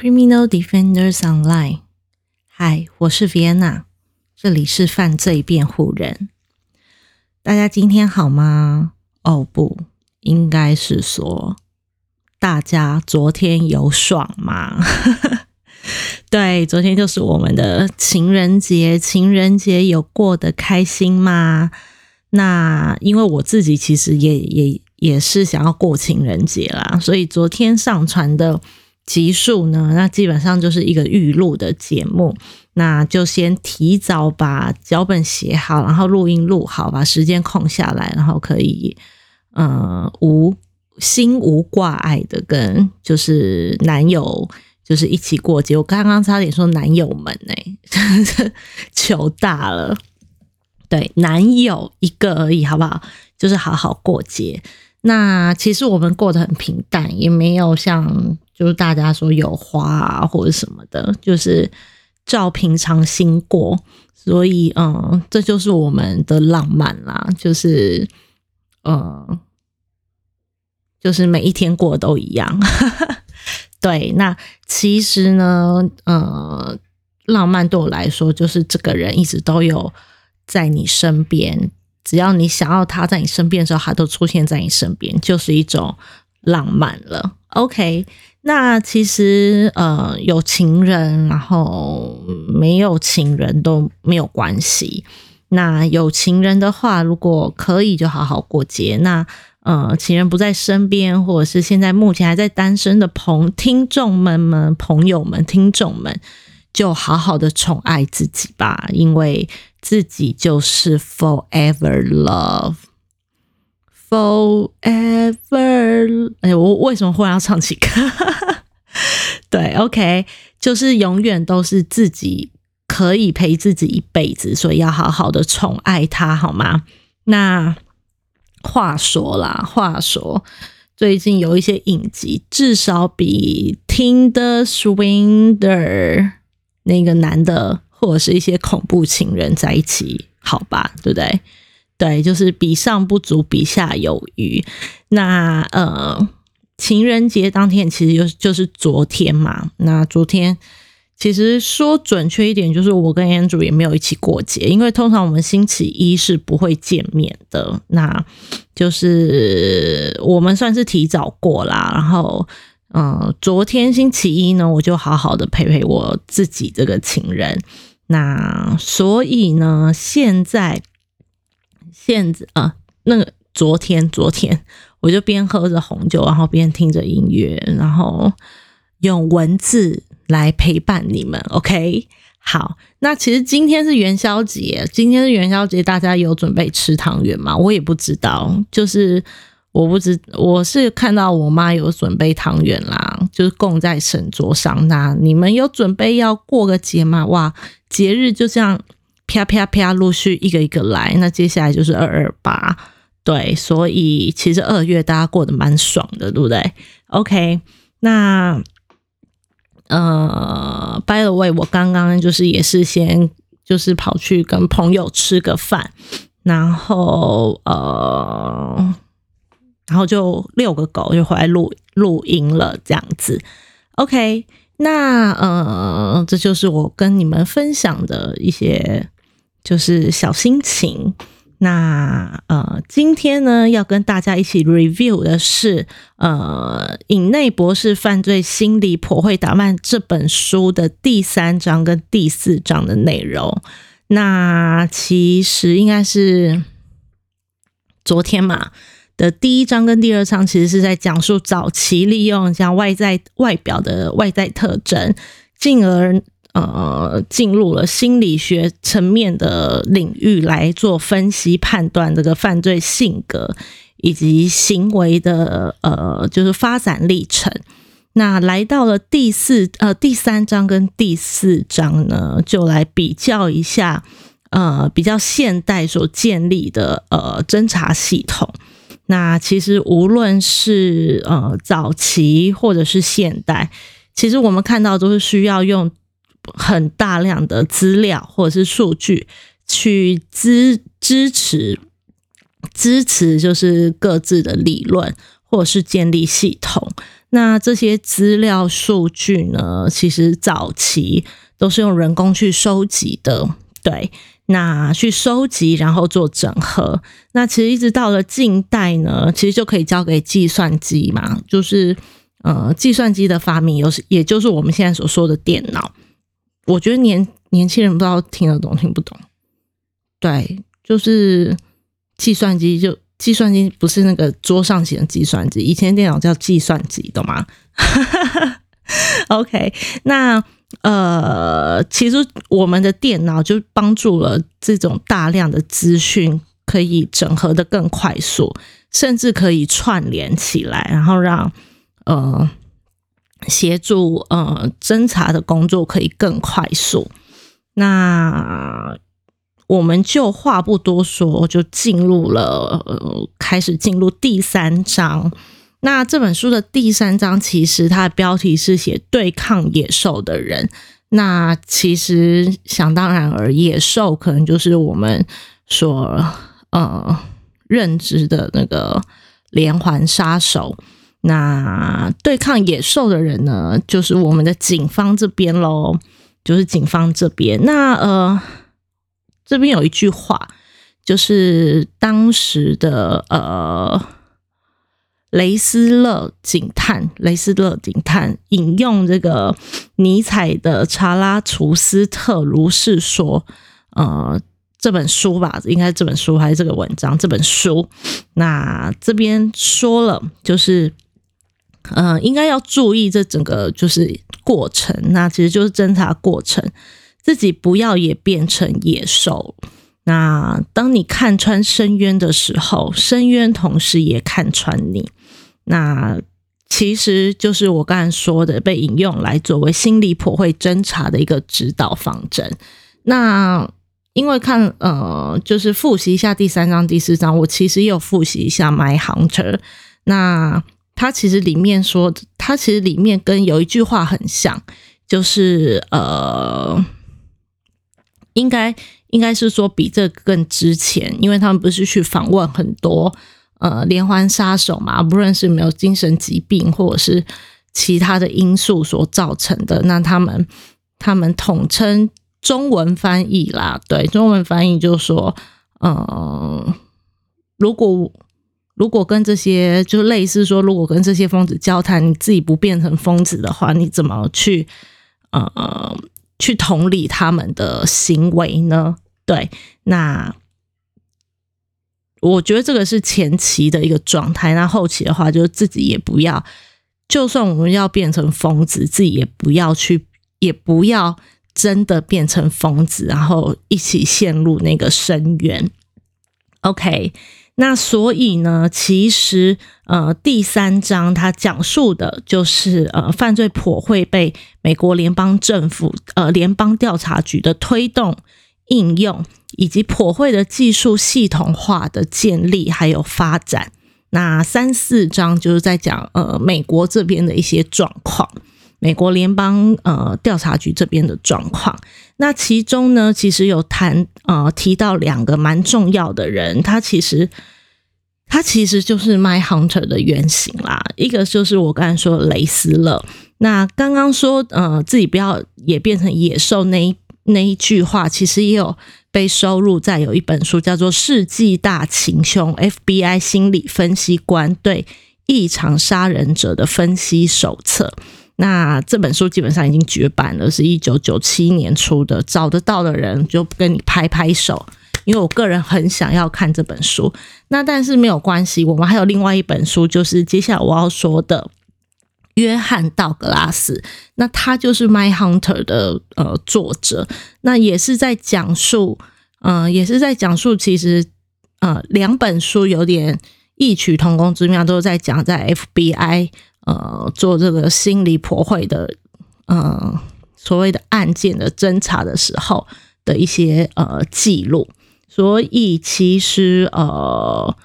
Criminal Defenders Online，嗨，我是 Vienna，这里是犯罪辩护人。大家今天好吗？哦，不应该是说大家昨天有爽吗？对，昨天就是我们的情人节，情人节有过得开心吗？那因为我自己其实也也也是想要过情人节啦，所以昨天上传的。集数呢？那基本上就是一个预录的节目，那就先提早把脚本写好，然后录音录好，把时间空下来，然后可以呃无心无挂碍的跟就是男友就是一起过节。我刚刚差点说男友们呢，求大了。对，男友一个而已，好不好？就是好好过节。那其实我们过得很平淡，也没有像。就是大家说有花啊或者什么的，就是照平常心过，所以嗯，这就是我们的浪漫啦。就是嗯，就是每一天过都一样。对，那其实呢，呃，浪漫对我来说，就是这个人一直都有在你身边，只要你想要他在你身边的时候，他都出现在你身边，就是一种浪漫了。OK。那其实呃，有情人，然后没有情人都没有关系。那有情人的话，如果可以，就好好过节。那呃，情人不在身边，或者是现在目前还在单身的朋听众们们、朋友们、听众们，就好好的宠爱自己吧，因为自己就是 forever love。Forever，哎，我为什么忽然要唱起歌？对，OK，就是永远都是自己可以陪自己一辈子，所以要好好的宠爱他，好吗？那话说啦，话说最近有一些影集，至少比听的 Swinder 那个男的，或者是一些恐怖情人在一起，好吧，对不对？对，就是比上不足，比下有余。那呃，情人节当天其实就就是昨天嘛。那昨天其实说准确一点，就是我跟 Andrew 也没有一起过节，因为通常我们星期一是不会见面的。那就是我们算是提早过啦。然后，嗯，昨天星期一呢，我就好好的陪陪我自己这个情人。那所以呢，现在。现在啊，那个昨天，昨天 我就边喝着红酒，然后边听着音乐，然后用文字来陪伴你们。OK，好，那其实今天是元宵节，今天是元宵节，大家有准备吃汤圆吗？我也不知道，就是我不知，我是看到我妈有准备汤圆啦，就是供在神桌上。那你们有准备要过个节吗？哇，节日就这样。啪啪啪，陆续一个一个来。那接下来就是二二八，对，所以其实二月大家过得蛮爽的，对不对？OK，那呃，By the way，我刚刚就是也是先就是跑去跟朋友吃个饭，然后呃，然后就遛个狗，就回来录录音了，这样子。OK，那呃，这就是我跟你们分享的一些。就是小心情。那呃，今天呢要跟大家一起 review 的是呃《隐内博士犯罪心理破会打曼》这本书的第三章跟第四章的内容。那其实应该是昨天嘛的第一章跟第二章，其实是在讲述早期利用像外在外表的外在特征，进而。呃，进入了心理学层面的领域来做分析判断，这个犯罪性格以及行为的呃，就是发展历程。那来到了第四呃第三章跟第四章呢，就来比较一下呃比较现代所建立的呃侦查系统。那其实无论是呃早期或者是现代，其实我们看到都是需要用。很大量的资料或者是数据去支支持支持，就是各自的理论或者是建立系统。那这些资料数据呢，其实早期都是用人工去收集的，对，那去收集然后做整合。那其实一直到了近代呢，其实就可以交给计算机嘛，就是呃，计算机的发明，有也就是我们现在所说的电脑。我觉得年年轻人不知道听得懂听不懂，对，就是计算机就。计算机不是那个桌上型的计算机，以前电脑叫计算机，懂吗？OK，那呃，其实我们的电脑就帮助了这种大量的资讯可以整合的更快速，甚至可以串联起来，然后让呃协助呃侦查的工作可以更快速。那我们就话不多说，就进入了，呃，开始进入第三章。那这本书的第三章，其实它的标题是写“对抗野兽的人”。那其实想当然而野兽可能就是我们所呃认知的那个连环杀手。那对抗野兽的人呢，就是我们的警方这边喽，就是警方这边。那呃。这边有一句话，就是当时的呃雷斯勒警探，雷斯勒警探引用这个尼采的《查拉图斯特如是说》呃这本书吧，应该这本书还是这个文章这本书。那这边说了，就是呃应该要注意这整个就是过程，那其实就是侦查过程。自己不要也变成野兽。那当你看穿深渊的时候，深渊同时也看穿你。那其实就是我刚才说的，被引用来作为心理破会侦查的一个指导方针。那因为看呃，就是复习一下第三章、第四章，我其实也有复习一下《My Hunter》。那它其实里面说，它其实里面跟有一句话很像，就是呃。应该应该是说比这更值钱，因为他们不是去访问很多呃连环杀手嘛，不论是没有精神疾病或者是其他的因素所造成的，那他们他们统称中文翻译啦，对，中文翻译就是说，呃，如果如果跟这些就类似说，如果跟这些疯子交谈，你自己不变成疯子的话，你怎么去呃？去同理他们的行为呢？对，那我觉得这个是前期的一个状态。那后期的话，就是自己也不要，就算我们要变成疯子，自己也不要去，也不要真的变成疯子，然后一起陷入那个深渊。OK。那所以呢，其实呃，第三章它讲述的就是呃，犯罪破会被美国联邦政府呃联邦调查局的推动应用，以及破会的技术系统化的建立还有发展。那三四章就是在讲呃美国这边的一些状况。美国联邦呃调查局这边的状况，那其中呢，其实有谈呃提到两个蛮重要的人，他其实他其实就是 My Hunter 的原型啦。一个就是我刚才说的雷斯勒，那刚刚说呃自己不要也变成野兽那一那一句话，其实也有被收录在有一本书叫做《世纪大情凶》FBI 心理分析官对异常杀人者的分析手册。那这本书基本上已经绝版了，是一九九七年出的，找得到的人就跟你拍拍手，因为我个人很想要看这本书。那但是没有关系，我们还有另外一本书，就是接下来我要说的约翰道格拉斯，那他就是《My Hunter》的呃作者，那也是在讲述，嗯，也是在讲述，其实呃两本书有点异曲同工之妙，都是在讲在 FBI。呃，做这个心理破坏的，呃，所谓的案件的侦查的时候的一些呃记录，所以其实呃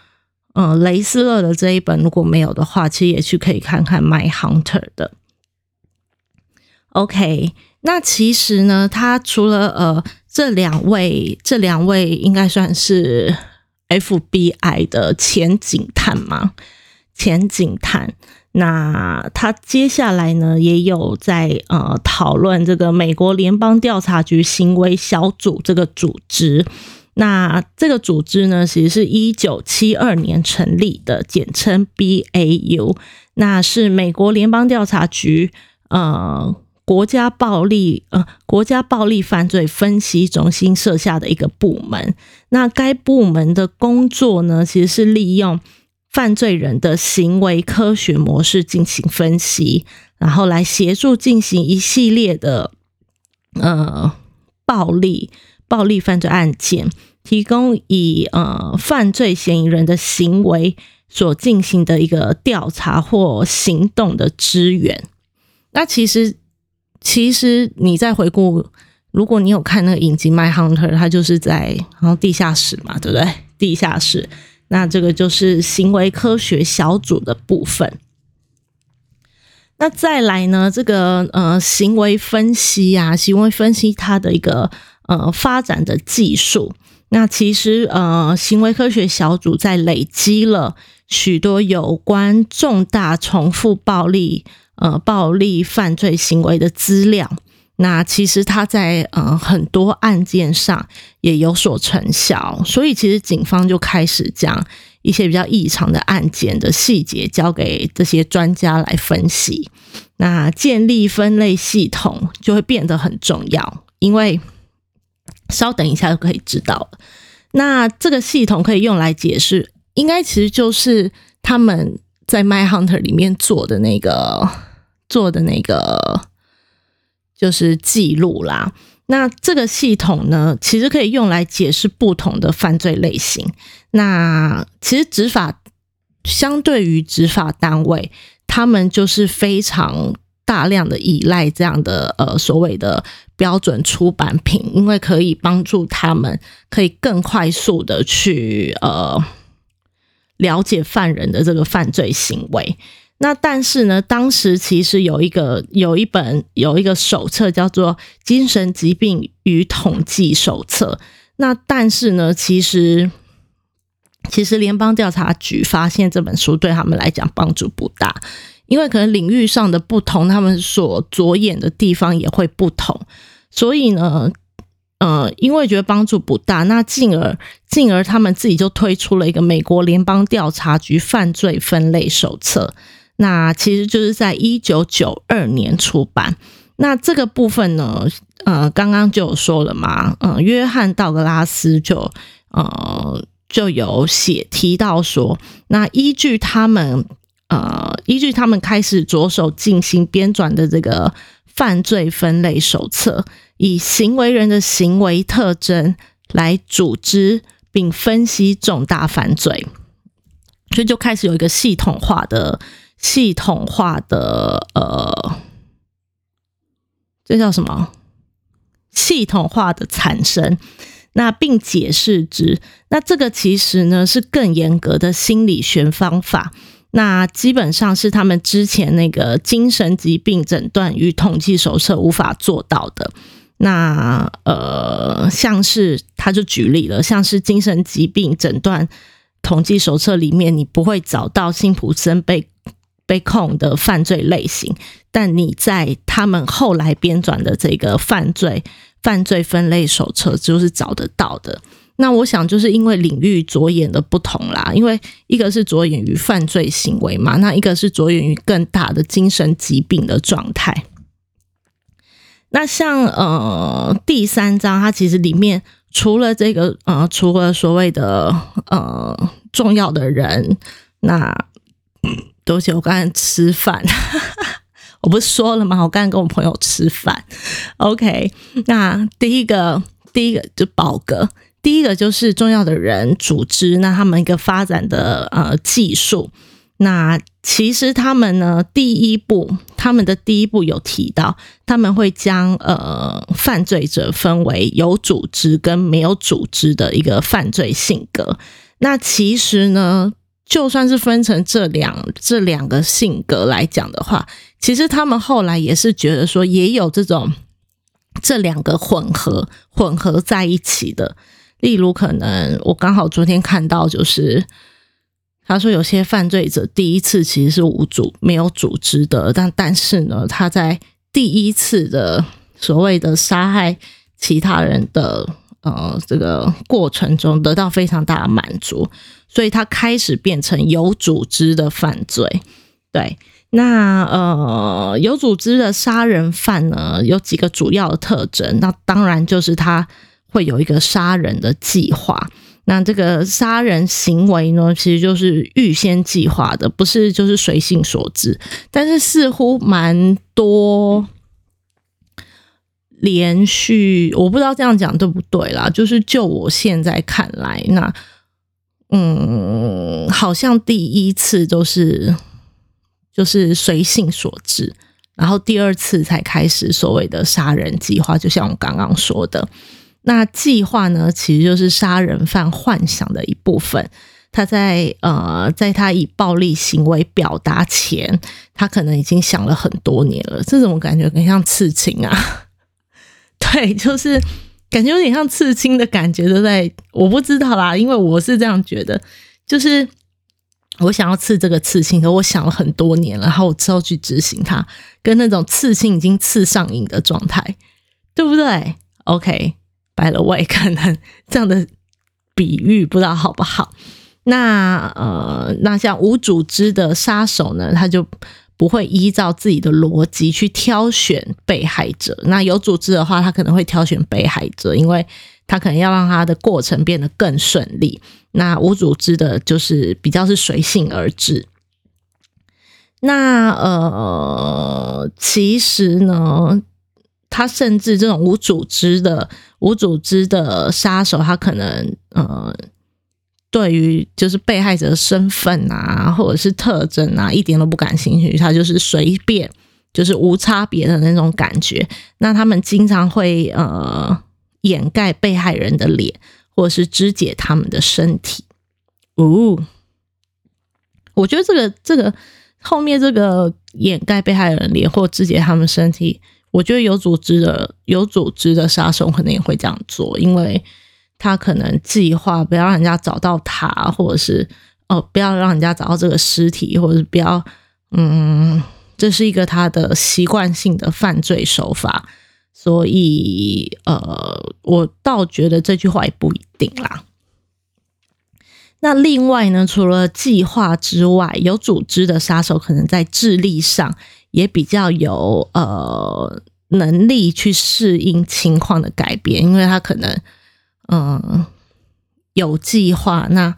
呃，雷斯勒的这一本如果没有的话，其实也去可以看看《My Hunter》的。OK，那其实呢，他除了呃这两位，这两位应该算是 FBI 的前警探嘛。前警探。那他接下来呢，也有在呃讨论这个美国联邦调查局行为小组这个组织。那这个组织呢，其实是一九七二年成立的，简称 BAU。那是美国联邦调查局呃国家暴力呃国家暴力犯罪分析中心设下的一个部门。那该部门的工作呢，其实是利用。犯罪人的行为科学模式进行分析，然后来协助进行一系列的呃暴力暴力犯罪案件，提供以呃犯罪嫌疑人的行为所进行的一个调查或行动的支援。那其实其实你在回顾，如果你有看那个影集《My Hunter》，它就是在然后地下室嘛，对不对？地下室。那这个就是行为科学小组的部分。那再来呢？这个呃，行为分析啊，行为分析它的一个呃发展的技术。那其实呃，行为科学小组在累积了许多有关重大重复暴力呃暴力犯罪行为的资料。那其实他在呃很多案件上也有所成效，所以其实警方就开始将一些比较异常的案件的细节交给这些专家来分析。那建立分类系统就会变得很重要，因为稍等一下就可以知道了。那这个系统可以用来解释，应该其实就是他们在《My Hunter》里面做的那个做的那个。就是记录啦，那这个系统呢，其实可以用来解释不同的犯罪类型。那其实执法相对于执法单位，他们就是非常大量的依赖这样的呃所谓的标准出版品，因为可以帮助他们可以更快速的去呃了解犯人的这个犯罪行为。那但是呢，当时其实有一个有一本有一个手册叫做《精神疾病与统计手册》。那但是呢，其实其实联邦调查局发现这本书对他们来讲帮助不大，因为可能领域上的不同，他们所着眼的地方也会不同。所以呢，呃，因为觉得帮助不大，那进而进而他们自己就推出了一个美国联邦调查局犯罪分类手册。那其实就是在一九九二年出版。那这个部分呢，呃，刚刚就有说了嘛，呃，约翰道格拉斯就呃就有写提到说，那依据他们呃依据他们开始着手进行编纂的这个犯罪分类手册，以行为人的行为特征来组织并分析重大犯罪，所以就开始有一个系统化的。系统化的呃，这叫什么？系统化的产生，那并解释之。那这个其实呢是更严格的心理学方法。那基本上是他们之前那个精神疾病诊断与统计手册无法做到的。那呃，像是他就举例了，像是精神疾病诊断统计手册里面，你不会找到辛普森被。被控的犯罪类型，但你在他们后来编纂的这个犯罪犯罪分类手册就是找得到的。那我想就是因为领域着眼的不同啦，因为一个是着眼于犯罪行为嘛，那一个是着眼于更大的精神疾病的状态。那像呃第三章，它其实里面除了这个呃除了所谓的呃重要的人，那。多谢我刚才吃饭，我不是说了吗？我刚才跟我朋友吃饭。OK，那第一个，第一个就宝哥，第一个就是重要的人组织，那他们一个发展的呃技术。那其实他们呢，第一步，他们的第一步有提到，他们会将呃犯罪者分为有组织跟没有组织的一个犯罪性格。那其实呢？就算是分成这两这两个性格来讲的话，其实他们后来也是觉得说，也有这种这两个混合混合在一起的。例如，可能我刚好昨天看到，就是他说有些犯罪者第一次其实是无组没有组织的，但但是呢，他在第一次的所谓的杀害其他人的呃这个过程中得到非常大的满足，所以他开始变成有组织的犯罪。对，那呃有组织的杀人犯呢，有几个主要的特征，那当然就是他会有一个杀人的计划。那这个杀人行为呢，其实就是预先计划的，不是就是随性所致。但是似乎蛮多连续，我不知道这样讲对不对啦。就是就我现在看来，那嗯，好像第一次都是就是随性所致，然后第二次才开始所谓的杀人计划，就像我刚刚说的。那计划呢，其实就是杀人犯幻想的一部分。他在呃，在他以暴力行为表达前，他可能已经想了很多年了。这种感觉很像刺青啊，对，就是感觉有点像刺青的感觉，都在我不知道啦，因为我是这样觉得，就是我想要刺这个刺青，可我想了很多年，然后我之后去执行它，跟那种刺青已经刺上瘾的状态，对不对？OK。白了我也可能这样的比喻不知道好不好？那呃，那像无组织的杀手呢，他就不会依照自己的逻辑去挑选被害者。那有组织的话，他可能会挑选被害者，因为他可能要让他的过程变得更顺利。那无组织的，就是比较是随性而至。那呃，其实呢。他甚至这种无组织的、无组织的杀手，他可能呃，对于就是被害者的身份啊，或者是特征啊，一点都不感兴趣。他就是随便，就是无差别的那种感觉。那他们经常会呃掩盖被害人的脸，或者是肢解他们的身体。哦，我觉得这个这个后面这个掩盖被害人脸或肢解他们身体。我觉得有组织的、有组织的杀手可能也会这样做，因为他可能计划不要让人家找到他，或者是哦，不要让人家找到这个尸体，或者是不要，嗯，这是一个他的习惯性的犯罪手法，所以呃，我倒觉得这句话也不一定啦。那另外呢，除了计划之外，有组织的杀手可能在智力上。也比较有呃能力去适应情况的改变，因为他可能嗯有计划，那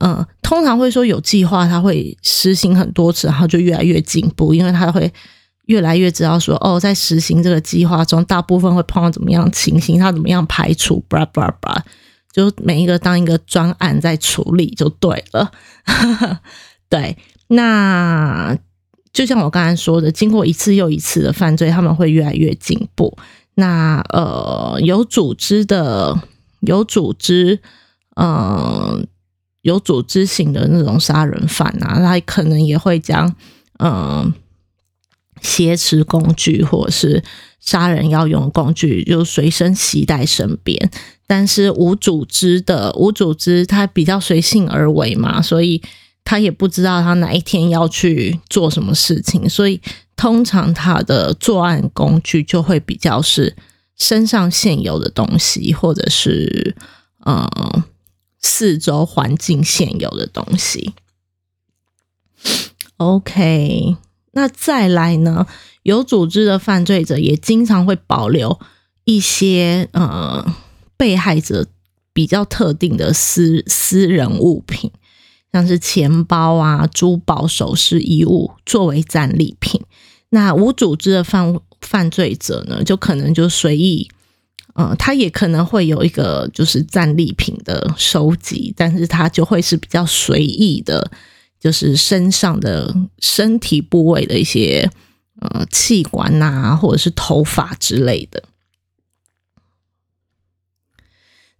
嗯通常会说有计划，他会实行很多次，然后就越来越进步，因为他会越来越知道说哦，在实行这个计划中，大部分会碰到怎么样情形，他怎么样排除，叭叭叭，就每一个当一个专案在处理就对了，对，那。就像我刚才说的，经过一次又一次的犯罪，他们会越来越进步。那呃，有组织的、有组织、嗯，有组织型的那种杀人犯啊，他可能也会将嗯挟持工具或者是杀人要用工具就随身携带身边。但是无组织的、无组织，他比较随性而为嘛，所以。他也不知道他哪一天要去做什么事情，所以通常他的作案工具就会比较是身上现有的东西，或者是呃四周环境现有的东西。OK，那再来呢？有组织的犯罪者也经常会保留一些呃被害者比较特定的私私人物品。像是钱包啊、珠宝、首饰、衣物作为战利品。那无组织的犯犯罪者呢，就可能就随意，呃，他也可能会有一个就是战利品的收集，但是他就会是比较随意的，就是身上的身体部位的一些呃器官呐，或者是头发之类的。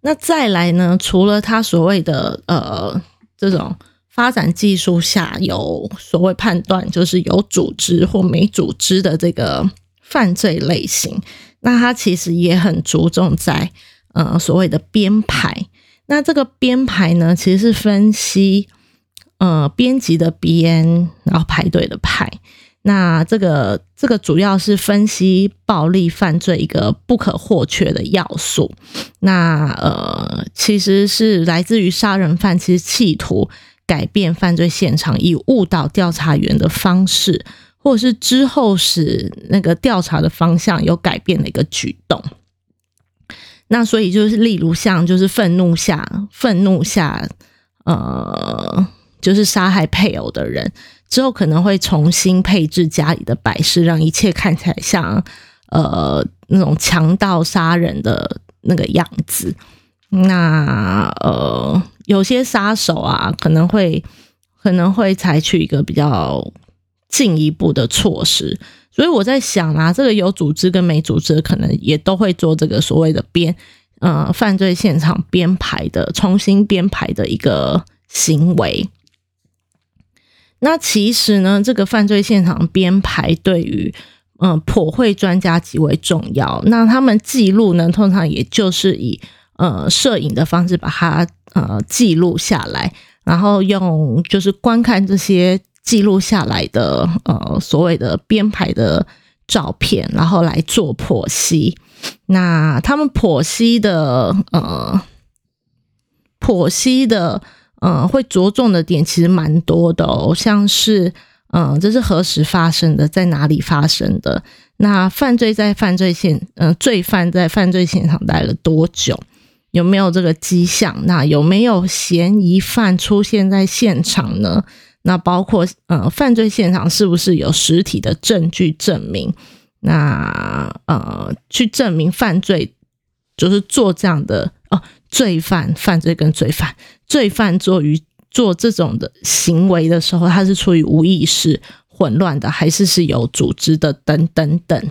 那再来呢，除了他所谓的呃。这种发展技术下有所谓判断，就是有组织或没组织的这个犯罪类型，那它其实也很注重在呃所谓的编排。那这个编排呢，其实是分析呃编辑的编，然后排队的排。那这个这个主要是分析暴力犯罪一个不可或缺的要素。那呃，其实是来自于杀人犯其实企图改变犯罪现场，以误导调查员的方式，或者是之后使那个调查的方向有改变的一个举动。那所以就是例如像就是愤怒下愤怒下呃，就是杀害配偶的人。之后可能会重新配置家里的摆饰，让一切看起来像呃那种强盗杀人的那个样子。那呃有些杀手啊，可能会可能会采取一个比较进一步的措施。所以我在想啊，这个有组织跟没组织，可能也都会做这个所谓的编呃犯罪现场编排的重新编排的一个行为。那其实呢，这个犯罪现场编排对于嗯破绘专家极为重要。那他们记录呢，通常也就是以呃摄影的方式把它呃记录下来，然后用就是观看这些记录下来的呃所谓的编排的照片，然后来做剖析。那他们剖析的呃剖析的。嗯，会着重的点其实蛮多的哦，像是嗯，这是何时发生的，在哪里发生的？那犯罪在犯罪现，嗯，罪犯在犯罪现场待了多久？有没有这个迹象？那有没有嫌疑犯出现在现场呢？那包括呃，犯罪现场是不是有实体的证据证明？那呃，去证明犯罪就是做这样的哦。罪犯犯罪跟罪犯，罪犯做于做这种的行为的时候，他是出于无意识、混乱的，还是是有组织的？等等等。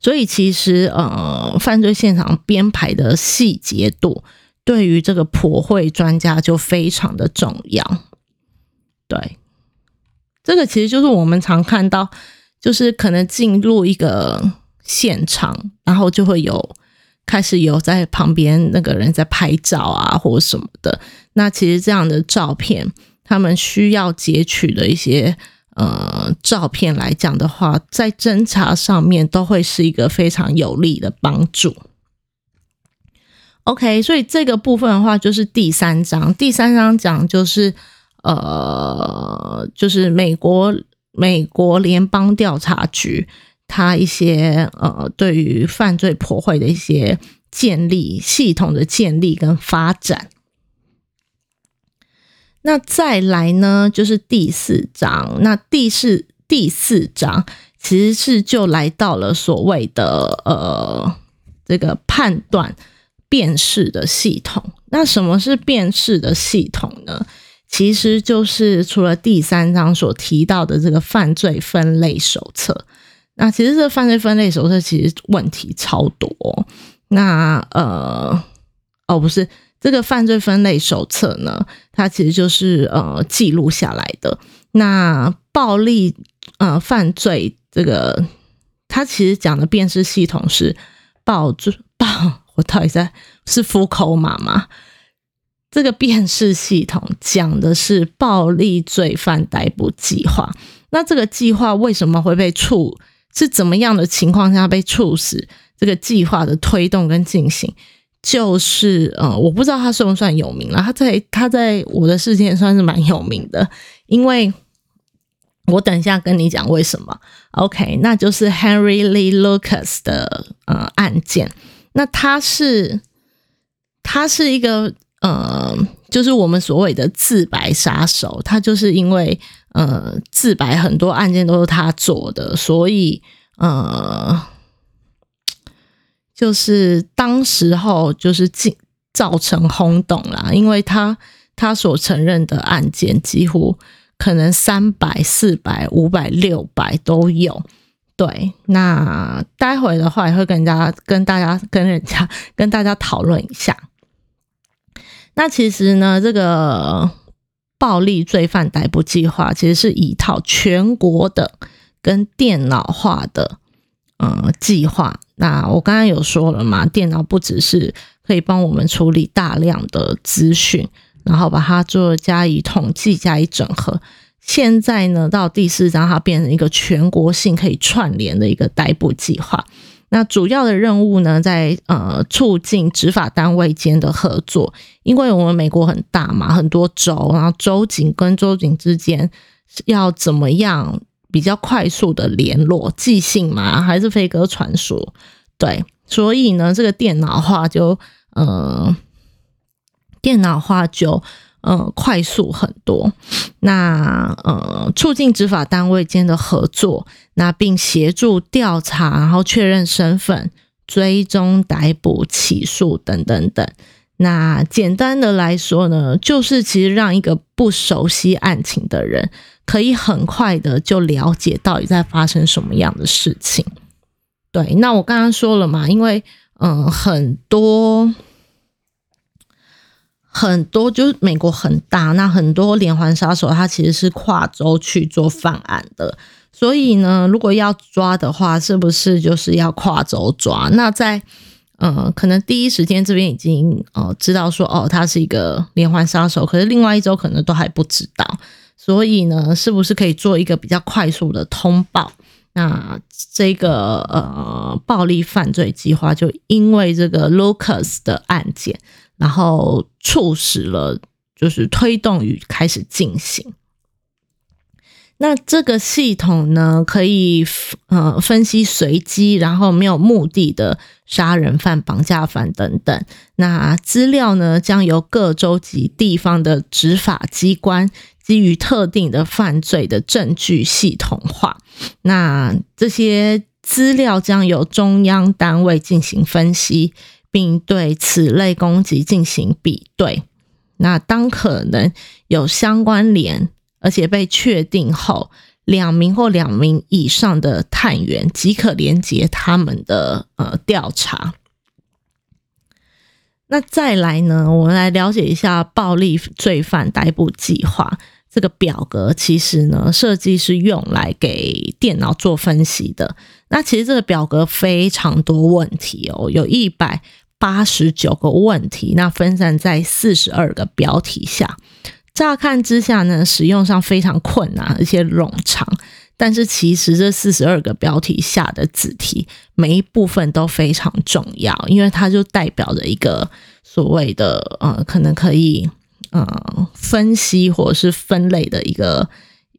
所以其实呃，犯罪现场编排的细节度，对于这个破会专家就非常的重要。对，这个其实就是我们常看到，就是可能进入一个现场，然后就会有。开始有在旁边那个人在拍照啊，或什么的。那其实这样的照片，他们需要截取的一些呃照片来讲的话，在侦查上面都会是一个非常有利的帮助。OK，所以这个部分的话，就是第三章。第三章讲就是呃，就是美国美国联邦调查局。他一些呃，对于犯罪破坏的一些建立系统的建立跟发展。那再来呢，就是第四章。那第四第四章其实是就来到了所谓的呃这个判断辨识的系统。那什么是辨识的系统呢？其实就是除了第三章所提到的这个犯罪分类手册。那其实这个犯罪分类手册其实问题超多。那呃哦不是这个犯罪分类手册呢，它其实就是呃记录下来的。那暴力呃犯罪这个，它其实讲的辨识系统是暴罪 暴，我到底在是夫口码吗？这个辨识系统讲的是暴力罪犯逮捕计划。那这个计划为什么会被处？是怎么样的情况下被促使这个计划的推动跟进行？就是呃，我不知道他算不算有名了。他在他在我的世界算是蛮有名的，因为我等一下跟你讲为什么。OK，那就是 Henry Lee Lucas 的呃案件。那他是他是一个呃，就是我们所谓的自白杀手。他就是因为。呃，自白很多案件都是他做的，所以呃，就是当时候就是进造成轰动啦，因为他他所承认的案件几乎可能三百、四百、五百、六百都有。对，那待会的话也会跟人家、跟大家、跟人家、跟大家讨论一下。那其实呢，这个。暴力罪犯逮捕计划其实是一套全国的跟电脑化的呃计划。那我刚刚有说了嘛，电脑不只是可以帮我们处理大量的资讯，然后把它做加以统计、加以整合。现在呢，到第四章，它变成一个全国性可以串联的一个逮捕计划。那主要的任务呢，在呃促进执法单位间的合作，因为我们美国很大嘛，很多州，然后州警跟州警之间要怎么样比较快速的联络，寄信嘛，还是飞鸽传书？对，所以呢，这个电脑化就呃，电脑化就。呃，快速很多。那呃，促进执法单位间的合作，那并协助调查，然后确认身份、追踪、逮捕、起诉等等等。那简单的来说呢，就是其实让一个不熟悉案情的人，可以很快的就了解到底在发生什么样的事情。对，那我刚刚说了嘛，因为嗯，很多。很多就是美国很大，那很多连环杀手他其实是跨州去做犯案的，所以呢，如果要抓的话，是不是就是要跨州抓？那在呃，可能第一时间这边已经呃知道说哦，他是一个连环杀手，可是另外一周可能都还不知道，所以呢，是不是可以做一个比较快速的通报？那这个呃暴力犯罪计划就因为这个 Lucas 的案件。然后促使了，就是推动与开始进行。那这个系统呢，可以呃分析随机，然后没有目的的杀人犯、绑架犯等等。那资料呢，将由各州及地方的执法机关基于特定的犯罪的证据系统化。那这些资料将由中央单位进行分析。并对此类攻击进行比对。那当可能有相关联，而且被确定后，两名或两名以上的探员即可连接他们的呃调查。那再来呢，我们来了解一下暴力罪犯逮捕计划这个表格。其实呢，设计是用来给电脑做分析的。那其实这个表格非常多问题哦，有一百。八十九个问题，那分散在四十二个标题下。乍看之下呢，使用上非常困难，而且冗长。但是其实这四十二个标题下的子题，每一部分都非常重要，因为它就代表着一个所谓的呃，可能可以呃分析或者是分类的一个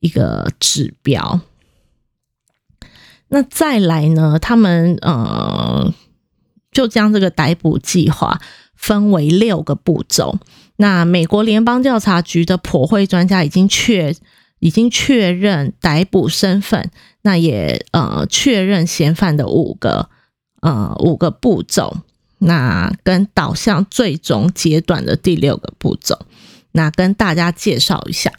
一个指标。那再来呢，他们呃。就将这个逮捕计划分为六个步骤。那美国联邦调查局的破会专家已经确已经确认逮捕身份，那也呃确认嫌犯的五个呃五个步骤。那跟导向最终阶段的第六个步骤，那跟大家介绍一下。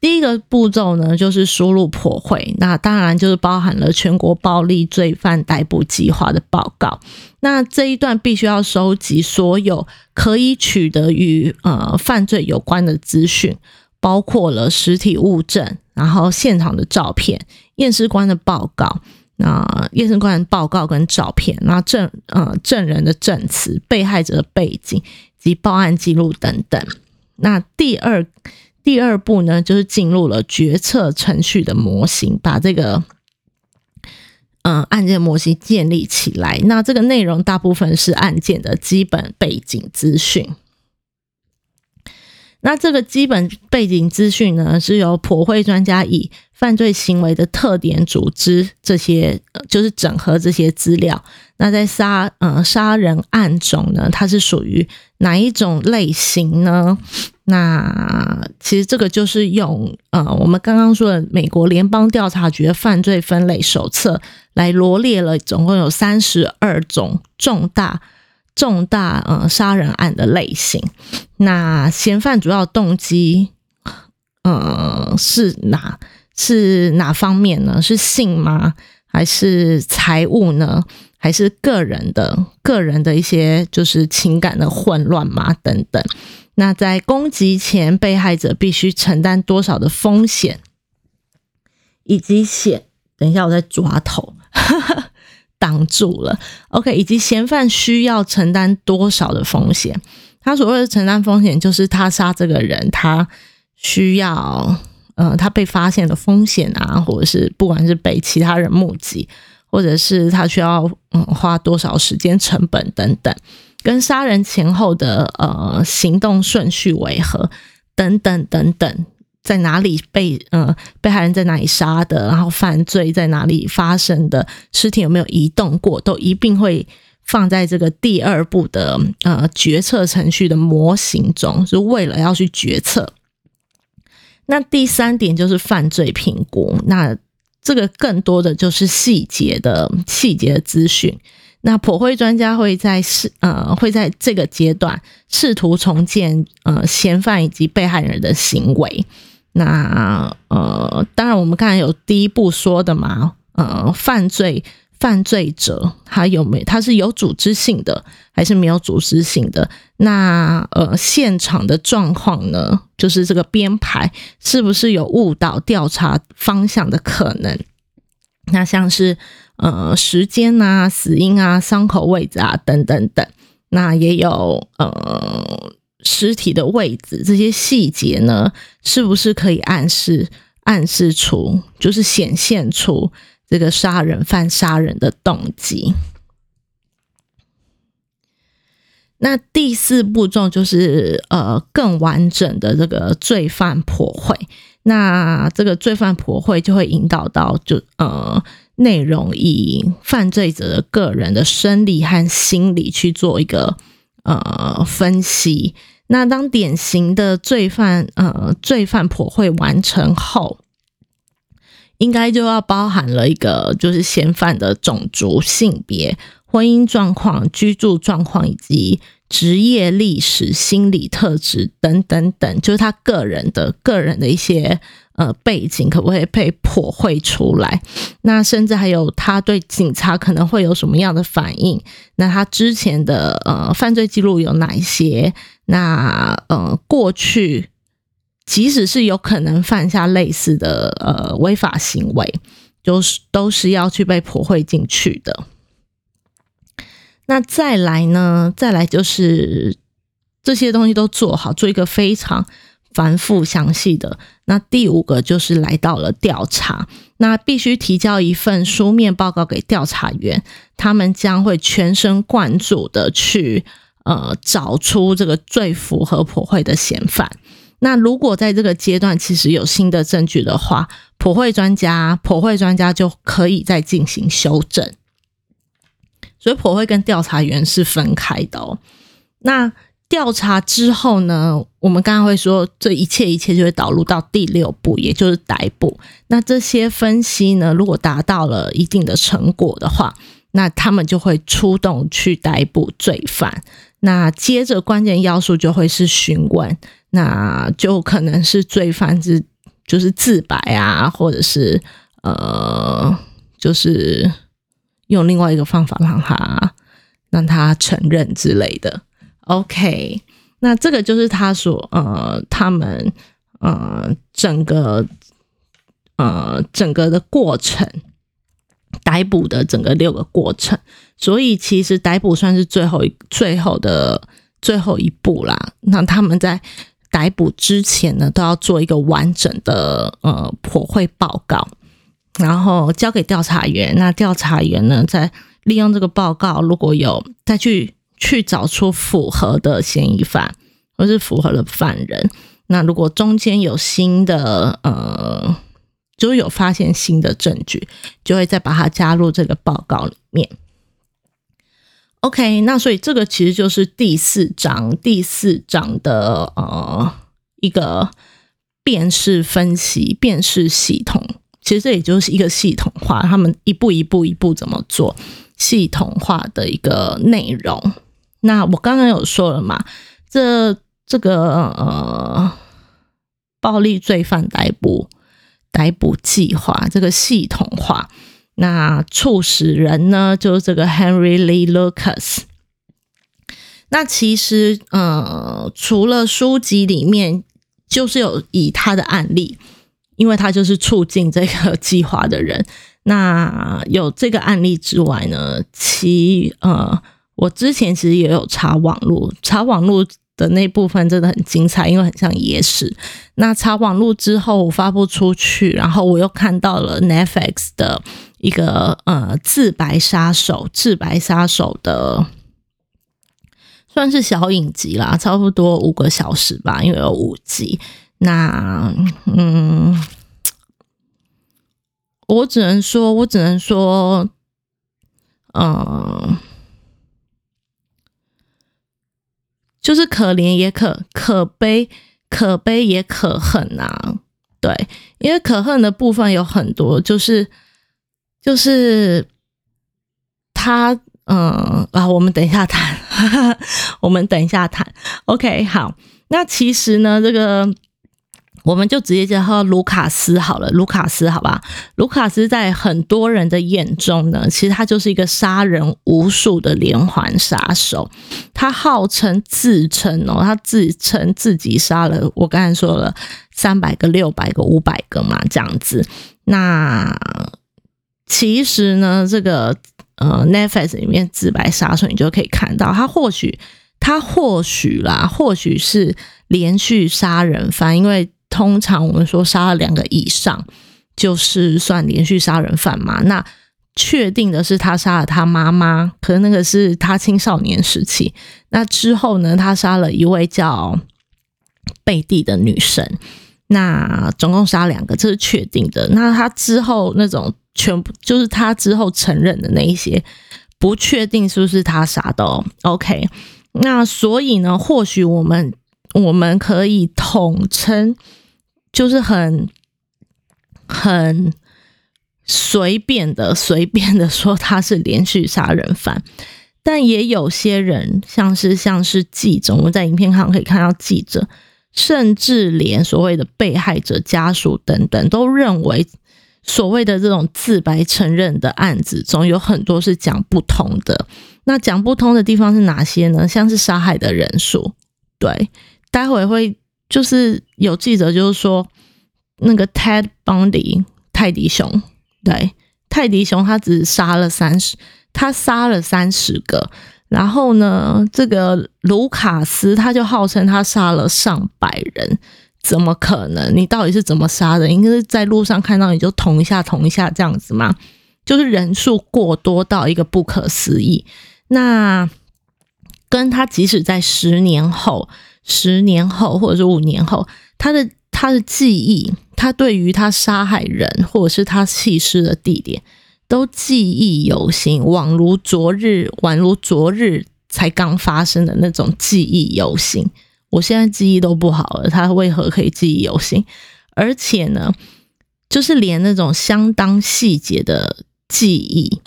第一个步骤呢，就是输入破会，那当然就是包含了全国暴力罪犯逮捕计划的报告。那这一段必须要收集所有可以取得与呃犯罪有关的资讯，包括了实体物证，然后现场的照片、验尸官的报告，那验尸官报告跟照片，然后证呃证人的证词、被害者的背景及报案记录等等。那第二。第二步呢，就是进入了决策程序的模型，把这个嗯案件模型建立起来。那这个内容大部分是案件的基本背景资讯。那这个基本背景资讯呢，是由普会专家以犯罪行为的特点、组织这些，就是整合这些资料。那在杀呃杀人案中呢，它是属于哪一种类型呢？那其实这个就是用呃我们刚刚说的美国联邦调查局的犯罪分类手册来罗列了，总共有三十二种重大。重大呃杀人案的类型，那嫌犯主要动机呃是哪是哪方面呢？是性吗？还是财物呢？还是个人的个人的一些就是情感的混乱吗？等等。那在攻击前，被害者必须承担多少的风险，以及险？等一下，我在抓头。挡住了，OK，以及嫌犯需要承担多少的风险？他所谓的承担风险，就是他杀这个人，他需要呃，他被发现的风险啊，或者是不管是被其他人目击，或者是他需要嗯花多少时间成本等等，跟杀人前后的呃行动顺序为何等等等等。在哪里被呃被害人在哪里杀的，然后犯罪在哪里发生的，尸体有没有移动过，都一并会放在这个第二步的呃决策程序的模型中，是为了要去决策。那第三点就是犯罪评估，那这个更多的就是细节的细节的资讯。那破会专家会在试呃会在这个阶段试图重建呃嫌犯以及被害人的行为。那呃，当然，我们刚才有第一步说的嘛，呃，犯罪犯罪者他有没他是有组织性的还是没有组织性的？那呃，现场的状况呢，就是这个编排是不是有误导调查方向的可能？那像是呃时间啊、死因啊、伤口位置啊等等等，那也有呃。尸体的位置这些细节呢，是不是可以暗示暗示出，就是显现出这个杀人犯杀人的动机？那第四步骤就是呃更完整的这个罪犯破会。那这个罪犯破会就会引导到就呃内容以犯罪者的个人的生理和心理去做一个。呃，分析。那当典型的罪犯，呃，罪犯破会完成后，应该就要包含了一个，就是嫌犯的种族、性别、婚姻状况、居住状况以及职业历史、心理特质等等等，就是他个人的个人的一些。呃，背景可不可以被破绘出来？那甚至还有他对警察可能会有什么样的反应？那他之前的呃犯罪记录有哪一些？那呃过去即使是有可能犯下类似的呃违法行为，就是都是要去被破绘进去的。那再来呢？再来就是这些东西都做好，做一个非常。繁复详细的那第五个就是来到了调查，那必须提交一份书面报告给调查员，他们将会全神贯注的去呃找出这个最符合普惠的嫌犯。那如果在这个阶段其实有新的证据的话，普惠专家普惠专家就可以再进行修正。所以普惠跟调查员是分开的哦。那调查之后呢，我们刚刚会说，这一切一切就会导入到第六步，也就是逮捕。那这些分析呢，如果达到了一定的成果的话，那他们就会出动去逮捕罪犯。那接着关键要素就会是询问，那就可能是罪犯是就是自白啊，或者是呃，就是用另外一个方法让他让他承认之类的。OK，那这个就是他所呃，他们呃，整个呃，整个的过程，逮捕的整个六个过程，所以其实逮捕算是最后一最后的最后一步啦。那他们在逮捕之前呢，都要做一个完整的呃破会报告，然后交给调查员。那调查员呢，在利用这个报告，如果有再去。去找出符合的嫌疑犯，或是符合的犯人。那如果中间有新的，呃，就有发现新的证据，就会再把它加入这个报告里面。OK，那所以这个其实就是第四章，第四章的呃一个辨识分析、辨识系统。其实这也就是一个系统化，他们一步一步一步怎么做系统化的一个内容。那我刚刚有说了嘛，这这个呃，暴力罪犯逮捕逮捕计划这个系统化，那促使人呢，就是这个 Henry Lee Lucas。那其实呃，除了书籍里面就是有以他的案例，因为他就是促进这个计划的人。那有这个案例之外呢，其呃。我之前其实也有查网络，查网络的那部分真的很精彩，因为很像野史。那查网路之后我发布出去，然后我又看到了 Netflix 的一个呃自白杀手，自白杀手的算是小影集啦，差不多五个小时吧，因为有五集。那嗯，我只能说，我只能说，嗯。就是可怜也可可悲，可悲也可恨啊！对，因为可恨的部分有很多，就是就是他，嗯啊，我们等一下谈，我们等一下谈。OK，好，那其实呢，这个。我们就直接叫卢卡斯好了，卢卡斯，好吧？卢卡斯在很多人的眼中呢，其实他就是一个杀人无数的连环杀手。他号称自称哦，他自称自己杀了我刚才说了三百个、六百个、五百个嘛，这样子。那其实呢，这个呃，Netflix 里面自白杀手，你就可以看到，他或许他或许啦，或许是连续杀人犯，因为。通常我们说杀了两个以上，就是算连续杀人犯嘛。那确定的是他杀了他妈妈，可是那个是他青少年时期。那之后呢，他杀了一位叫贝蒂的女生。那总共杀两个，这是确定的。那他之后那种全部就是他之后承认的那一些，不确定是不是他杀的。OK，那所以呢，或许我们我们可以统称。就是很很随便的、随便的说他是连续杀人犯，但也有些人，像是像是记者，我们在影片上可以看到记者，甚至连所谓的被害者家属等等，都认为所谓的这种自白承认的案子中，有很多是讲不通的。那讲不通的地方是哪些呢？像是杀害的人数，对，待会会。就是有记者就是说，那个 Ted Bundy 泰迪熊，对，泰迪熊他只杀了三十，他杀了三十个，然后呢，这个卢卡斯他就号称他杀了上百人，怎么可能？你到底是怎么杀的？应该是在路上看到你就捅一下捅一下这样子吗？就是人数过多到一个不可思议。那跟他即使在十年后。十年后，或者是五年后，他的他的记忆，他对于他杀害人或者是他弃尸的地点，都记忆犹新，宛如昨日，宛如昨日才刚发生的那种记忆犹新。我现在记忆都不好了，他为何可以记忆犹新？而且呢，就是连那种相当细节的记忆，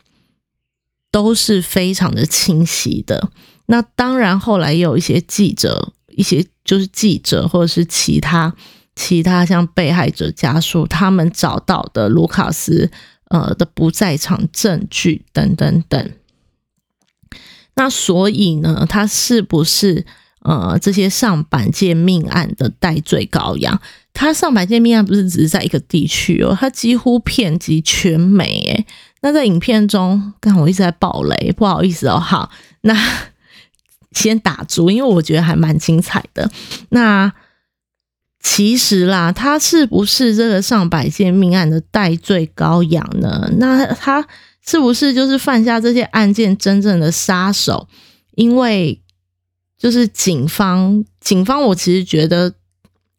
都是非常的清晰的。那当然，后来也有一些记者。一些就是记者或者是其他其他像被害者家属，他们找到的卢卡斯呃的不在场证据等等等。那所以呢，他是不是呃这些上百件命案的代罪羔羊？他上百件命案不是只是在一个地区哦，他几乎遍及全美诶。那在影片中，刚我一直在爆雷，不好意思哦。好，那。先打住，因为我觉得还蛮精彩的。那其实啦，他是不是这个上百件命案的代罪羔羊呢？那他是不是就是犯下这些案件真正的杀手？因为就是警方，警方我其实觉得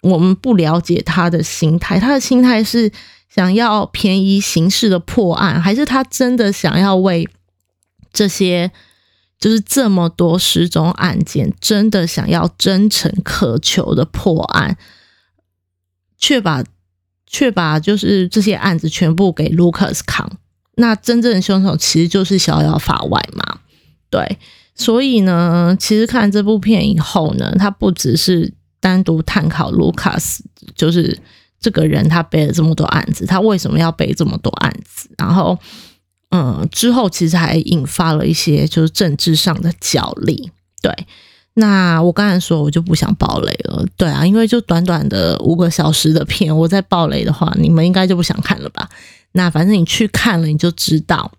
我们不了解他的心态，他的心态是想要便宜形式的破案，还是他真的想要为这些？就是这么多失踪案件，真的想要真诚渴求的破案，却把却把就是这些案子全部给 Lucas 扛。那真正的凶手其实就是逍遥法外嘛？对，所以呢，其实看这部片以后呢，他不只是单独探讨 Lucas，就是这个人他背了这么多案子，他为什么要背这么多案子，然后。嗯，之后其实还引发了一些就是政治上的角力。对，那我刚才说我就不想爆雷了。对啊，因为就短短的五个小时的片，我在爆雷的话，你们应该就不想看了吧？那反正你去看了，你就知道。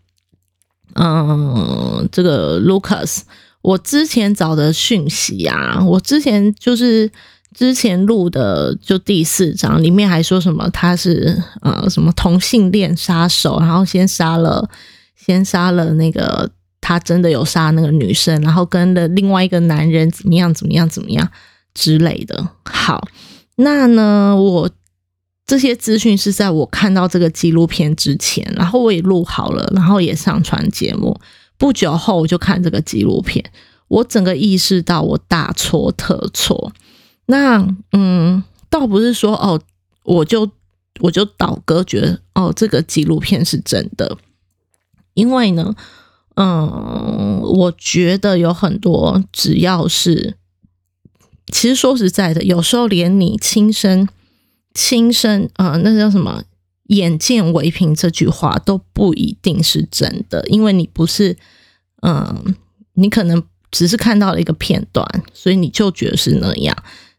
嗯，这个 Lucas 我之前找的讯息啊，我之前就是之前录的就第四章里面还说什么他是呃什么同性恋杀手，然后先杀了先杀了那个他真的有杀那个女生，然后跟了另外一个男人怎么样怎么样怎么样之类的。好，那呢我。这些资讯是在我看到这个纪录片之前，然后我也录好了，然后也上传节目。不久后我就看这个纪录片，我整个意识到我大错特错。那嗯，倒不是说哦，我就我就倒戈觉得哦，这个纪录片是真的，因为呢，嗯，我觉得有很多只要是，其实说实在的，有时候连你亲身。亲身啊，那叫什么？眼见为凭这句话都不一定是真的，因为你不是，嗯，你可能只是看到了一个片段，所以你就觉得是那样。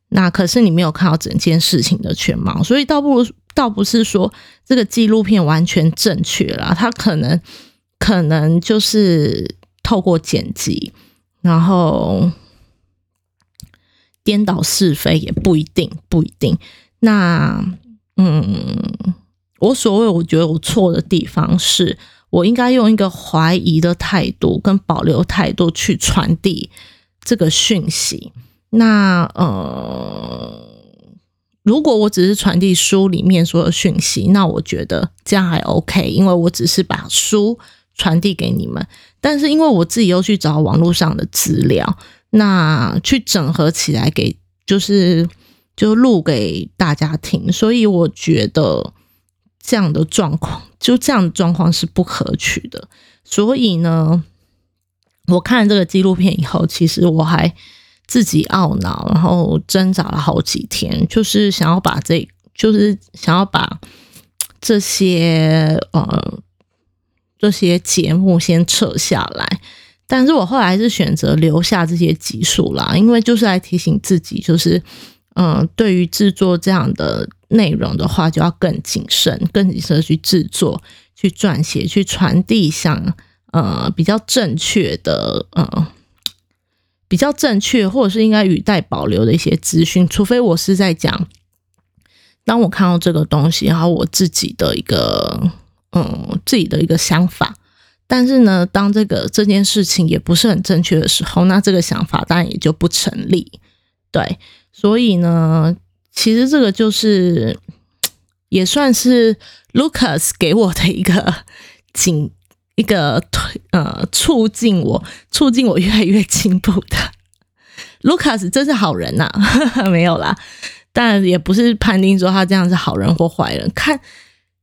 那可是你没有看到整件事情的全貌，所以倒不如倒不是说这个纪录片完全正确了，它可能可能就是透过剪辑，然后颠倒是非也不一定，不一定。那，嗯，我所谓我觉得我错的地方是，我应该用一个怀疑的态度跟保留态度去传递这个讯息。那，呃，如果我只是传递书里面所有讯息，那我觉得这样还 OK，因为我只是把书传递给你们。但是因为我自己又去找网络上的资料，那去整合起来给就是。就录给大家听，所以我觉得这样的状况，就这样的状况是不可取的。所以呢，我看了这个纪录片以后，其实我还自己懊恼，然后挣扎了好几天，就是想要把这，就是想要把这些呃这些节目先撤下来。但是我后来是选择留下这些集数啦，因为就是来提醒自己，就是。嗯，对于制作这样的内容的话，就要更谨慎、更谨慎去制作、去撰写、去传递像呃比较正确的呃比较正确，或者是应该语带保留的一些资讯。除非我是在讲，当我看到这个东西，然后我自己的一个嗯自己的一个想法，但是呢，当这个这件事情也不是很正确的时候，那这个想法当然也就不成立。对。所以呢，其实这个就是也算是 Lucas 给我的一个 警一个推呃促进我促进我越来越进步的 Lucas 真是好人呐，没有啦，但也不是判定说他这样是好人或坏人。看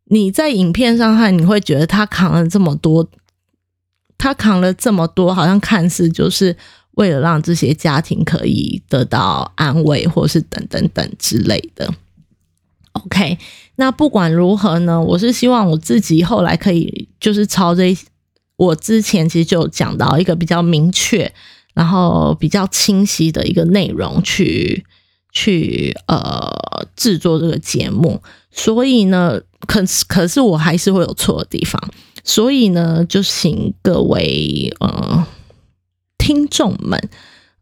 你在影片上看，你会觉得他扛了这么多，他扛了这么多，好像看似就是。为了让这些家庭可以得到安慰，或是等等等之类的。OK，那不管如何呢，我是希望我自己后来可以就是朝着我之前其实就讲到一个比较明确，然后比较清晰的一个内容去去呃制作这个节目。所以呢，可可是我还是会有错的地方，所以呢，就请各位呃。听众们，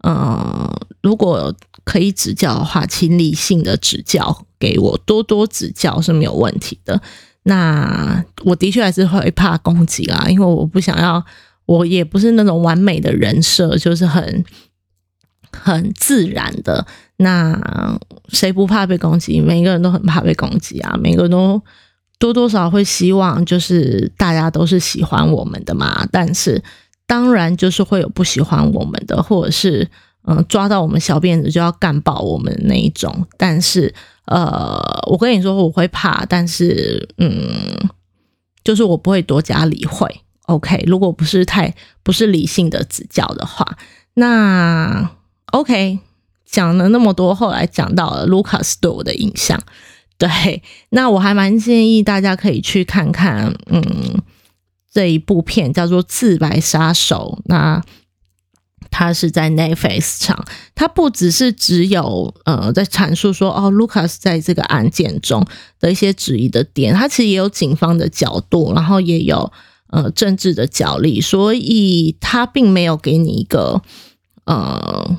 呃，如果可以指教的话，请理性的指教给我，多多指教是没有问题的。那我的确还是会怕攻击啦，因为我不想要，我也不是那种完美的人设，就是很 很自然的。那谁不怕被攻击？每个人都很怕被攻击啊，每个人都多多少会希望，就是大家都是喜欢我们的嘛。但是。当然，就是会有不喜欢我们的，或者是嗯抓到我们小辫子就要干爆我们那一种。但是，呃，我跟你说我会怕，但是嗯，就是我不会多加理会。OK，如果不是太不是理性的指教的话，那 OK 讲了那么多，后来讲到了 Lucas 对我的印象。对，那我还蛮建议大家可以去看看，嗯。这一部片叫做《自白杀手》，那它是在 Netflix 上，它不只是只有呃在阐述说哦，Lucas 在这个案件中的一些质疑的点，它其实也有警方的角度，然后也有呃政治的角力，所以它并没有给你一个呃，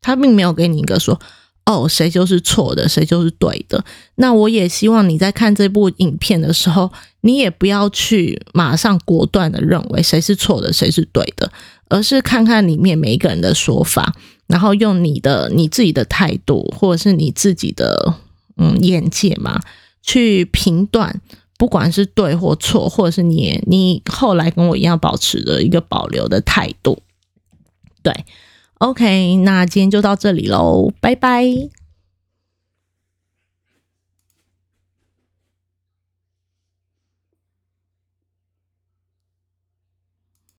他并没有给你一个说。哦，谁就是错的，谁就是对的。那我也希望你在看这部影片的时候，你也不要去马上果断的认为谁是错的，谁是对的，而是看看里面每一个人的说法，然后用你的你自己的态度，或者是你自己的嗯眼界嘛，去评断，不管是对或错，或者是你你后来跟我一样保持着一个保留的态度，对。OK，那今天就到这里喽，拜拜。